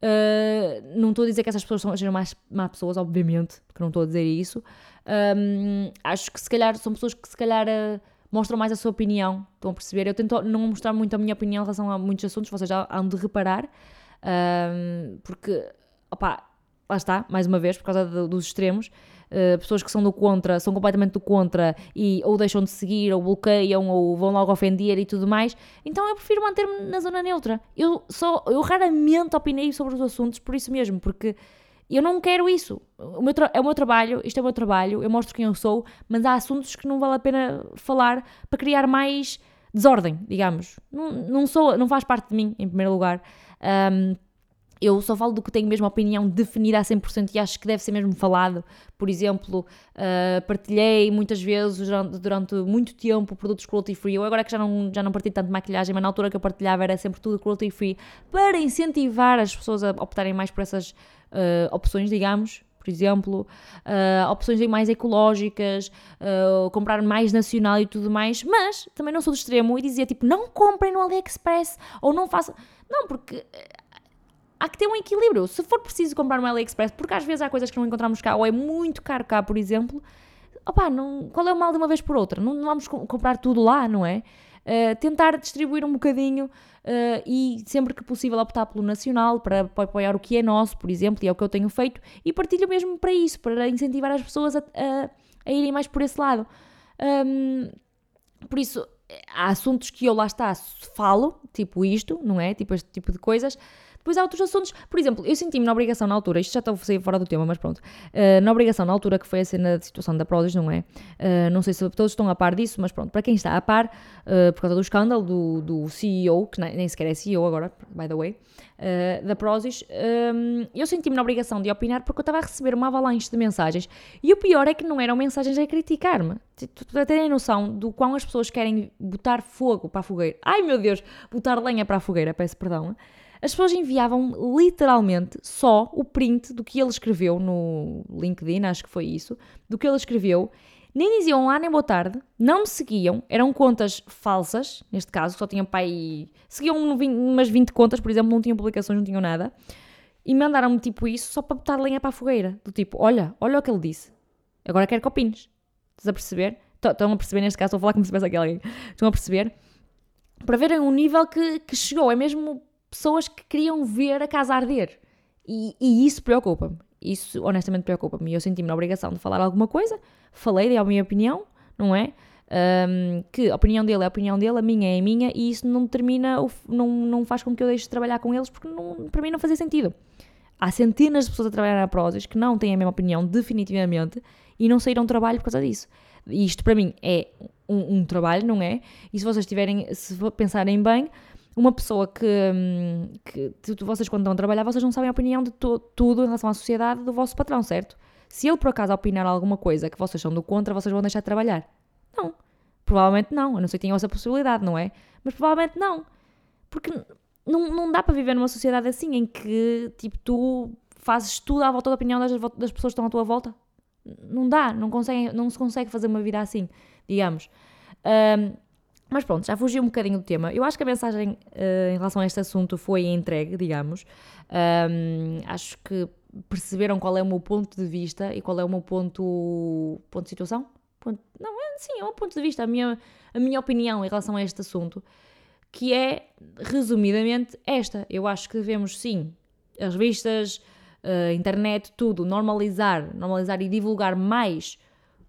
Uh, não estou a dizer que essas pessoas sejam mais má pessoas, obviamente, porque não estou a dizer isso. Um, acho que se calhar são pessoas que se calhar uh, mostram mais a sua opinião, estão a perceber? Eu tento não mostrar muito a minha opinião em relação a muitos assuntos, vocês já hão de reparar. Um, porque, opá, lá está, mais uma vez, por causa dos extremos, uh, pessoas que são do contra, são completamente do contra e ou deixam de seguir, ou bloqueiam, ou vão logo ofender e tudo mais. Então eu prefiro manter-me na zona neutra. Eu só, eu raramente opinei sobre os assuntos por isso mesmo, porque eu não quero isso. É o meu trabalho, isto é o meu trabalho, eu mostro quem eu sou, mas há assuntos que não vale a pena falar para criar mais desordem, digamos. Não, não, sou, não faz parte de mim, em primeiro lugar. Um, eu só falo do que tenho mesmo opinião definida a 100% e acho que deve ser mesmo falado. Por exemplo, uh, partilhei muitas vezes durante, muito tempo produtos cruelty free. Eu agora que já não, já não partilho tanto maquilhagem, mas na altura que eu partilhava era sempre tudo cruelty free para incentivar as pessoas a optarem mais por essas uh, opções, digamos. Por exemplo, uh, opções mais ecológicas, comprar mais nacional e tudo mais, mas também não sou do extremo e dizia tipo, não comprem no AliExpress ou não façam. Não, porque há que ter um equilíbrio. Se for preciso comprar no AliExpress, porque às vezes há coisas que não encontramos cá, ou é muito caro cá, por exemplo, opá, não, qual é o mal de uma vez por outra? Não, não vamos comprar tudo lá, não é? Uh, tentar distribuir um bocadinho uh, e sempre que possível optar pelo nacional para, para, apoiar o que é nosso, por exemplo, e é o que eu tenho feito, e partilho mesmo para isso, para incentivar as pessoas a, a, a irem mais por esse lado. Um, por isso, há assuntos que eu lá está falo, tipo isto, não é? Tipo este tipo de coisas, depois há outros assuntos, por exemplo, eu senti-me na obrigação na altura, isto já estou a fora do tema, mas pronto, uh, na obrigação na altura que foi a cena de situação da Prozis, não é? Uh, não sei se todos estão a par disso, mas pronto, para quem está a par, uh, por causa do escândalo do, do CEO, que nem sequer é CEO agora, by the way, da Prozis, um, eu senti-me na obrigação de opinar porque eu estava a receber uma avalanche de mensagens e o pior é que não eram mensagens a criticar-me. Terem noção do quão as pessoas querem botar fogo para a fogueira. Ai meu Deus, botar lenha para a fogueira, peço perdão as pessoas enviavam literalmente só o print do que ele escreveu no LinkedIn, acho que foi isso, do que ele escreveu. Nem diziam lá nem boa tarde, não me seguiam, eram contas falsas, neste caso, só tinham pai. Seguiam umas 20 contas, por exemplo, não tinham publicações, não tinham nada. E mandaram-me tipo isso só para botar lenha para a fogueira. Do tipo, olha, olha o que ele disse. Agora quero que opines. Estás a perceber? Estão a perceber neste caso, estou a falar como se tivesse aqui alguém. Estão a perceber? Para verem o nível que, que chegou. É mesmo pessoas que queriam ver a casa arder. E, e isso preocupa-me. Isso honestamente preocupa-me. E eu senti-me na obrigação de falar alguma coisa, falei, dei a minha opinião, não é? Um, que a opinião dele é a opinião dele, a minha é a minha, e isso não determina, não, não faz com que eu deixe de trabalhar com eles, porque não, para mim não fazia sentido. Há centenas de pessoas a trabalhar na Prozis que não têm a mesma opinião, definitivamente, e não saíram do trabalho por causa disso. E isto para mim é um, um trabalho, não é? E se vocês tiverem, se pensarem bem, uma pessoa que, hum, que, vocês quando estão a trabalhar, vocês não sabem a opinião de tudo em relação à sociedade do vosso patrão, certo? Se ele por acaso opinar alguma coisa que vocês são do contra, vocês vão deixar de trabalhar? Não. Provavelmente não. Eu não sei se tenham essa possibilidade, não é? Mas provavelmente não. Porque não, não dá para viver numa sociedade assim em que, tipo, tu fazes tudo à volta da opinião das, das pessoas que estão à tua volta. Não dá. Não, consegue, não se consegue fazer uma vida assim, digamos. Um, mas pronto, já fugi um bocadinho do tema. Eu acho que a mensagem uh, em relação a este assunto foi entregue, digamos. Um, acho que perceberam qual é o meu ponto de vista e qual é o meu ponto, ponto de situação. Ponto, não, é, sim, é um ponto de vista, a minha, a minha opinião em relação a este assunto, que é, resumidamente, esta. Eu acho que devemos, sim, as revistas, uh, internet, tudo, normalizar, normalizar e divulgar mais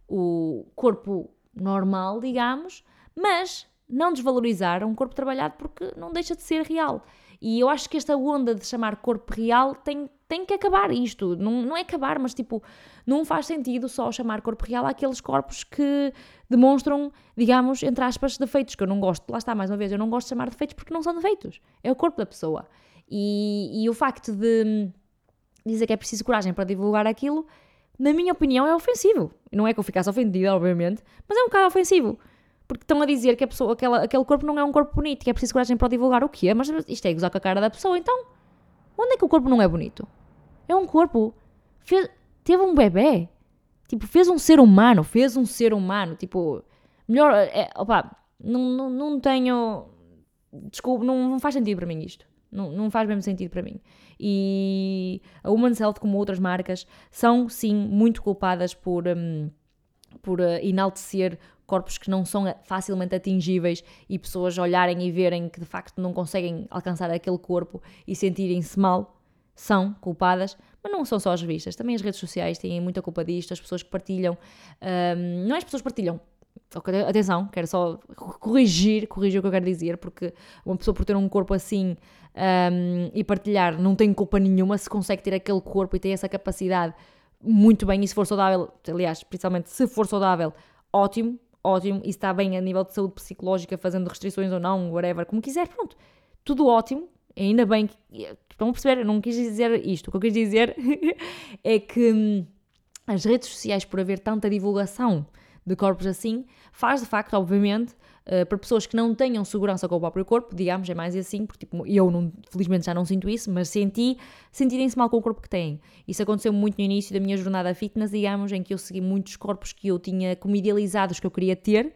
o corpo normal, digamos, mas não desvalorizar um corpo trabalhado porque não deixa de ser real. E eu acho que esta onda de chamar corpo real tem, tem que acabar isto. Não, não é acabar, mas tipo, não faz sentido só chamar corpo real àqueles corpos que demonstram, digamos, entre aspas, defeitos, que eu não gosto. Lá está, mais uma vez, eu não gosto de chamar defeitos porque não são defeitos. É o corpo da pessoa. E, e o facto de dizer que é preciso coragem para divulgar aquilo, na minha opinião, é ofensivo. Não é que eu ficasse ofendida, obviamente, mas é um bocado ofensivo. Porque estão a dizer que a pessoa, aquela, aquele corpo não é um corpo bonito, que é preciso coragem para divulgar o que é, mas isto é gozar com a cara da pessoa. Então, onde é que o corpo não é bonito? É um corpo. Fez, teve um bebê. Tipo, fez um ser humano. Fez um ser humano. Tipo, melhor. É, opa, não, não, não tenho. Desculpa, não, não faz sentido para mim isto. Não, não faz mesmo sentido para mim. E a Women's Health, como outras marcas, são sim muito culpadas por. Um, por uh, enaltecer corpos que não são facilmente atingíveis e pessoas olharem e verem que de facto não conseguem alcançar aquele corpo e sentirem-se mal, são culpadas, mas não são só as revistas, também as redes sociais têm muita culpa disto, as pessoas que partilham, um, não é as pessoas que partilham, atenção, quero só corrigir, corrigir o que eu quero dizer, porque uma pessoa por ter um corpo assim um, e partilhar não tem culpa nenhuma se consegue ter aquele corpo e ter essa capacidade muito bem, e se for saudável, aliás, principalmente se for saudável, ótimo, ótimo, e está bem a nível de saúde psicológica, fazendo restrições ou não, whatever, como quiser, pronto, tudo ótimo, ainda bem que. Estão a perceber? Eu não quis dizer isto. O que eu quis dizer (laughs) é que hum, as redes sociais, por haver tanta divulgação de corpos assim, faz de facto, obviamente, uh, para pessoas que não tenham segurança com o próprio corpo, digamos, é mais assim, porque tipo, eu não, felizmente já não sinto isso, mas senti, sentirem-se mal com o corpo que têm. Isso aconteceu muito no início da minha jornada fitness, digamos, em que eu segui muitos corpos que eu tinha como idealizados que eu queria ter,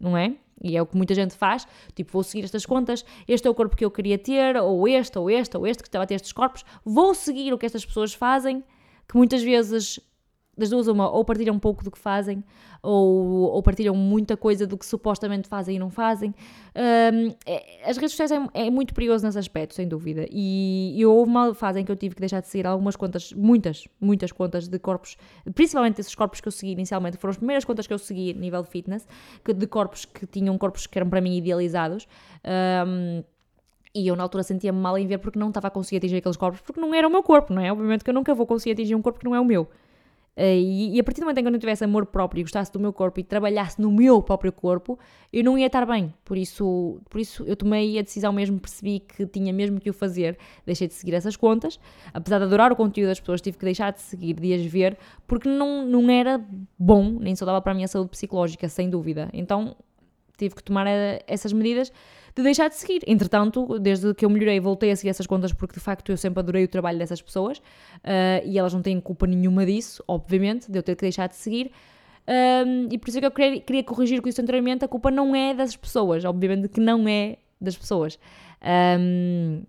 não é? E é o que muita gente faz, tipo, vou seguir estas contas, este é o corpo que eu queria ter, ou este, ou este, ou este, que estava a ter estes corpos, vou seguir o que estas pessoas fazem, que muitas vezes das duas uma, ou partilham um pouco do que fazem, ou, ou partilham muita coisa do que supostamente fazem e não fazem. Um, é, as redes sociais é, é, muito perigoso nesse aspecto, sem dúvida. E, e houve uma fase em que eu tive que deixar de seguir algumas contas, muitas, muitas contas de corpos, principalmente esses corpos que eu segui inicialmente, foram as primeiras contas que eu segui a nível de fitness, que, de corpos que tinham corpos que eram para mim idealizados. Um, e eu na altura sentia-me mal em ver porque não estava a conseguir atingir aqueles corpos, porque não era o meu corpo, não é? Obviamente que eu nunca vou conseguir atingir um corpo que não é o meu. Uh, e, e, a partir do momento em que eu não tivesse amor próprio e gostasse do meu corpo e trabalhasse no meu próprio corpo, eu não ia estar bem. Por isso, por isso eu tomei a decisão mesmo, percebi que tinha mesmo que o fazer, deixei de seguir essas contas. Apesar de adorar o conteúdo das pessoas, tive que deixar de seguir, de as ver, porque não, não era bom, nem saudável para a minha saúde psicológica, sem dúvida. Então tive que tomar eh, essas medidas de deixar de seguir. Entretanto, desde que eu melhorei, voltei a seguir essas contas porque de facto eu sempre adorei o trabalho dessas pessoas uh, e elas não têm culpa nenhuma disso, obviamente, de eu ter que deixar de seguir. Um, e por isso é que eu queria, queria corrigir com isso anteriormente: a culpa não é das pessoas, obviamente que não é das pessoas. Um,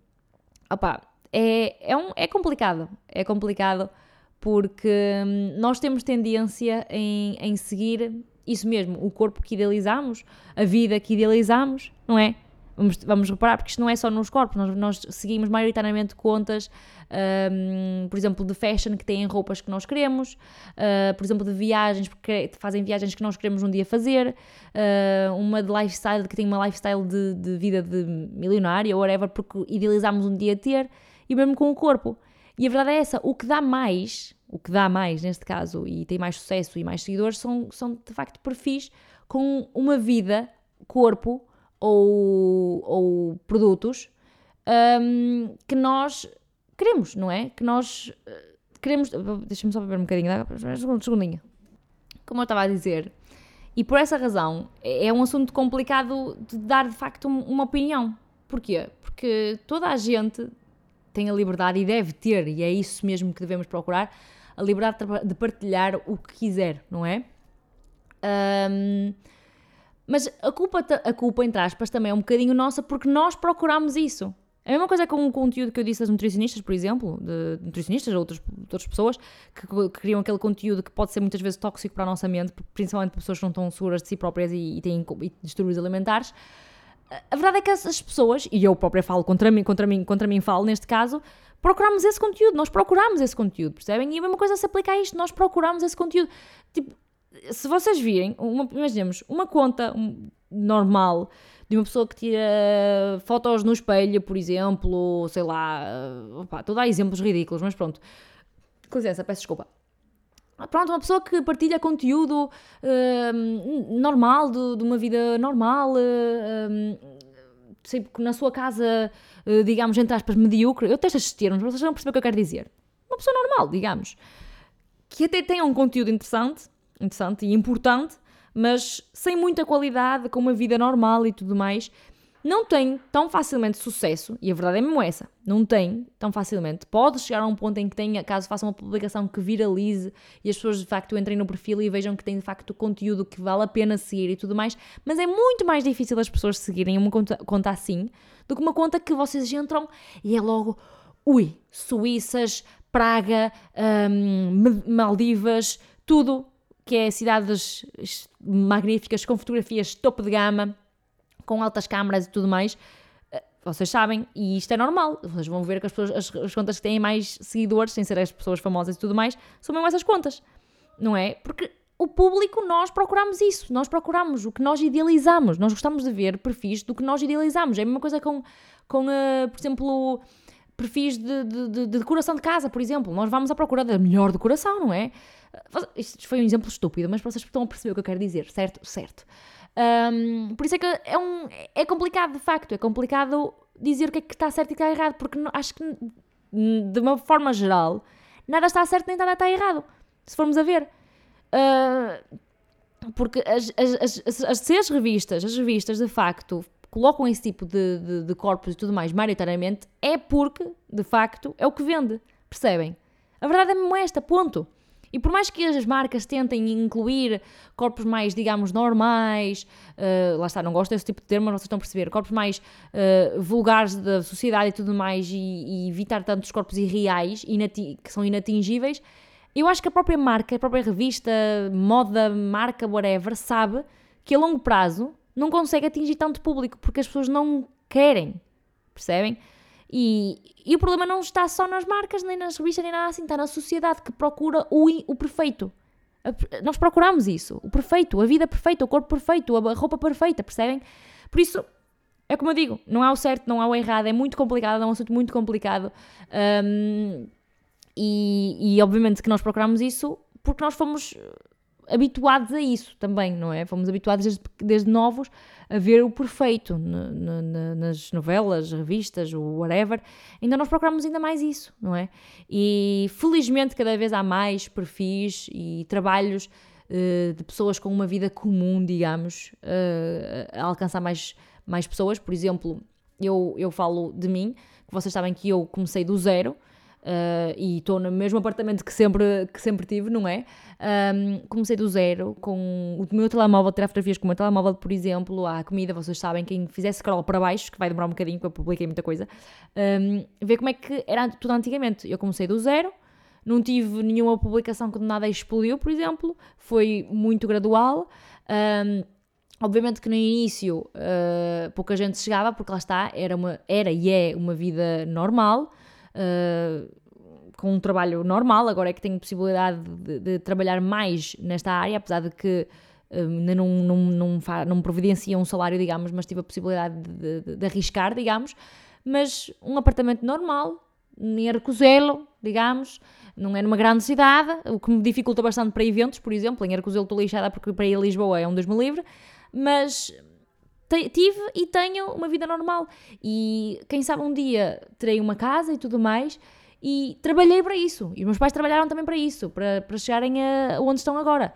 opa, é, é, um, é complicado, é complicado porque hum, nós temos tendência em, em seguir isso mesmo, o corpo que idealizamos, a vida que idealizamos, não é? Vamos, vamos reparar, porque isto não é só nos corpos, nós, nós seguimos maioritariamente contas, um, por exemplo, de fashion que têm roupas que nós queremos, uh, por exemplo, de viagens, porque fazem viagens que nós queremos um dia fazer, uh, uma de lifestyle que tem uma lifestyle de, de vida de milionária, ou whatever, porque idealizamos um dia ter, e mesmo com o corpo. E a verdade é essa, o que dá mais, o que dá mais neste caso, e tem mais sucesso e mais seguidores, são, são de facto perfis com uma vida, corpo, ou, ou produtos um, que nós queremos, não é? Que nós uh, queremos. Deixa-me só beber um bocadinho, um segundinho. Como eu estava a dizer. E por essa razão é, é um assunto complicado de dar de facto uma opinião. Porquê? Porque toda a gente tem a liberdade e deve ter, e é isso mesmo que devemos procurar, a liberdade de partilhar o que quiser, não é? Um, mas a culpa, a culpa, entre aspas, também é um bocadinho nossa porque nós procuramos isso. É a mesma coisa com o conteúdo que eu disse das nutricionistas, por exemplo, de nutricionistas ou outras, outras pessoas que, que, criam aquele conteúdo que pode ser muitas vezes tóxico para a nossa mente, principalmente pessoas que não estão seguras de si próprias e, e têm e distúrbios alimentares. A verdade é que essas pessoas, e eu própria falo contra mim, contra mim, contra mim falo neste caso, procuramos esse conteúdo, nós procuramos esse conteúdo, percebem? E a mesma coisa se aplica a isto, nós procuramos esse conteúdo. Tipo, se vocês virem, uma, imaginemos, uma conta normal de uma pessoa que tira fotos no espelho, por exemplo, sei lá, opa, estou a dar exemplos ridículos, mas pronto. Com licença, peço desculpa. Pronto, uma pessoa que partilha conteúdo uh, normal, de, de, uma vida normal, uh, uh, na sua casa, uh, digamos, entre aspas, medíocre. Eu testo estes termos, mas vocês vão perceber o que eu quero dizer. Uma pessoa normal, digamos, que até tem um conteúdo interessante, interessante e importante, mas sem muita qualidade, com uma vida normal e tudo mais, não tem tão facilmente sucesso, e a verdade é mesmo essa, não tem tão facilmente. Pode chegar a um ponto em que tenha, caso faça uma publicação que viralize e as pessoas de facto entrem no perfil e vejam que tem de facto conteúdo que vale a pena seguir e tudo mais, mas é muito mais difícil as pessoas seguirem uma conta, conta assim do que uma conta que vocês entram e é logo, ui, Suíças, Praga, hum, Maldivas, tudo que é cidades magníficas, com fotografias topo de gama, com altas câmaras e tudo mais. Eh, vocês sabem, e isto é normal. Vocês vão ver que as, pessoas, as, as contas que têm mais seguidores, sem ser as pessoas famosas e tudo mais, são mesmo essas contas. Não é? Porque o público, nós procuramos isso. Nós procuramos o que nós idealizamos. Nós gostamos de ver perfis do que nós idealizamos. É a mesma coisa com, com uh, por exemplo, perfis de, de, de, de, decoração de casa, por exemplo. Nós vamos à procura da melhor decoração, não é? Isto foi um exemplo estúpido, mas vocês estão a perceber o que eu quero dizer, certo? Certo. Um, por isso é que é, um, é complicado, de facto. É complicado dizer o que é que está certo e o que está errado, porque acho que, de uma forma geral, nada está certo nem nada está errado. Se formos a ver. Uh, porque as, as, as, as, as revistas, as revistas de facto colocam esse tipo de, de, de corpos e tudo mais maioritariamente, é porque, de facto, é o que vende. Percebem? A verdade é mesmo esta, ponto. E por mais que as marcas tentem incluir corpos mais, digamos, normais, uh, lá está, não gosto desse tipo de termo, mas vocês estão a perceber, corpos mais uh, vulgares da sociedade e tudo mais, e, e evitar tantos corpos irreais, que são inatingíveis, eu acho que a própria marca, a própria revista, moda, marca, whatever, sabe que a longo prazo não consegue atingir tanto público porque as pessoas não querem, percebem? E, e o problema não está só nas marcas, nem nas revistas, nem nada assim, está na sociedade que procura o, o perfeito. Nós procuramos isso, o perfeito, a vida perfeita, o corpo perfeito, a roupa perfeita, percebem? Por isso, é como eu digo, não há o certo, não há o errado, é muito complicado, é um assunto muito complicado. Um, e, e obviamente que nós procuramos isso porque nós fomos habituados a isso também, não é? Fomos habituados desde, desde novos a ver o perfeito nas novelas, revistas, o whatever. Então nós procuramos ainda mais isso, não é? E felizmente cada vez há mais perfis e trabalhos uh, de pessoas com uma vida comum, digamos, uh, a alcançar mais, mais pessoas. Por exemplo, eu, eu falo de mim, que vocês sabem que eu comecei do zero. Uh, e estou no mesmo apartamento que sempre, que sempre tive, não é? Um, comecei do zero, com o meu telemóvel, tirar fotografias com o meu telemóvel, por exemplo, à comida, vocês sabem, quem fizesse scroll para baixo, que vai demorar um bocadinho, porque eu publiquei muita coisa, um, ver como é que era tudo antigamente. Eu comecei do zero, não tive nenhuma publicação que de nada explodiu, por exemplo, foi muito gradual. Um, Obviamente que no início uh, pouca gente chegava, porque lá está, era, uma, era e é uma vida normal, uh, com um trabalho normal, agora é que tenho possibilidade de, de trabalhar mais nesta área, apesar de que uh, ainda não, não, não, não, providencia um salário, digamos, mas tive a possibilidade de, de, de arriscar, digamos. Mas um apartamento normal, em Arcozelo, digamos, não é numa grande cidade, o que me dificulta bastante para eventos, por exemplo. Em Arcozelo estou lixada porque para ir a Lisboa é um me livre, mas tive e tenho uma vida normal. E quem sabe um dia terei uma casa e tudo mais. E trabalhei para isso. E os meus pais trabalharam também para isso, para, para chegarem a onde estão agora.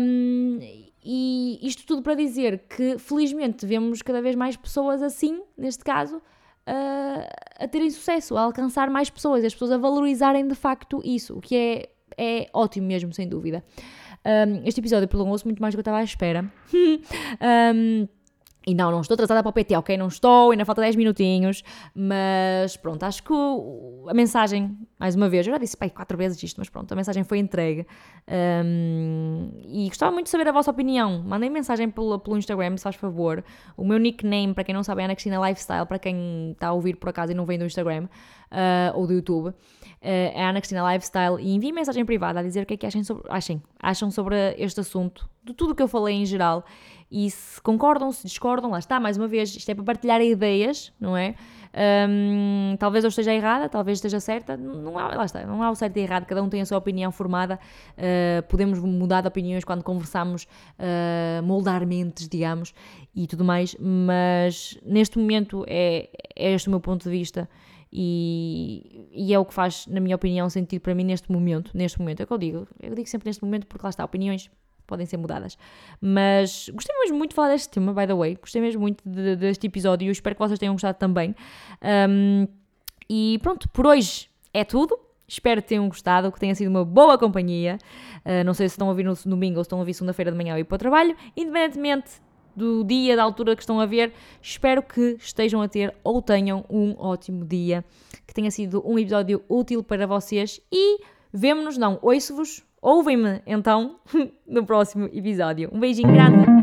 Um, e isto tudo para dizer que, felizmente, vemos cada vez mais pessoas assim, neste caso, a, a terem sucesso, a alcançar mais pessoas, as pessoas a valorizarem de facto isso, o que é, é ótimo mesmo, sem dúvida. Um, este episódio prolongou-se muito mais do que eu estava à espera. (laughs) um, e não, não estou atrasada para o PT, ok? Não estou, ainda falta 10 minutinhos, mas pronto, acho que a mensagem, mais uma vez, eu já disse pai, quatro vezes isto, mas pronto, a mensagem foi entregue. Um, e gostava muito de saber a vossa opinião. Mandem mensagem pelo, pelo Instagram, se faz favor. O meu nickname, para quem não sabe, é Ana Cristina Lifestyle, para quem está a ouvir por acaso e não vem do Instagram uh, ou do YouTube. Uh, é Ana Cristina Lifestyle e enviem mensagem privada a dizer o que é que acham sobre, achem, acham sobre este assunto, de tudo o que eu falei em geral e se concordam, se discordam, lá está, mais uma vez, isto é para partilhar ideias, não é? Um, talvez eu esteja errada, talvez esteja certa, não há, lá está, não há o certo e errado, cada um tem a sua opinião formada, uh, podemos mudar de opiniões quando conversamos, uh, moldar mentes, digamos, e tudo mais, mas neste momento é, é este o meu ponto de vista e, e, é o que faz, na minha opinião, sentido para mim neste momento, neste momento, é o que eu digo, eu digo sempre neste momento porque lá está, opiniões podem ser mudadas. Mas gostei mesmo muito de falar deste tema, by the way. Gostei mesmo muito de, deste episódio e espero que vocês tenham gostado também. Um, e pronto, por hoje é tudo. Espero que tenham gostado, que tenha sido uma boa companhia. Uh, não sei se estão a ouvir no domingo ou se estão a ouvir segunda-feira de manhã ou ir para o trabalho. Independentemente do dia, da altura que estão a ver, espero que estejam a ter ou tenham um ótimo dia. Que tenha sido um episódio útil para vocês e vemo-nos, não, ouço-vos Ouvem-me então (laughs) no próximo episódio. Um beijinho grande!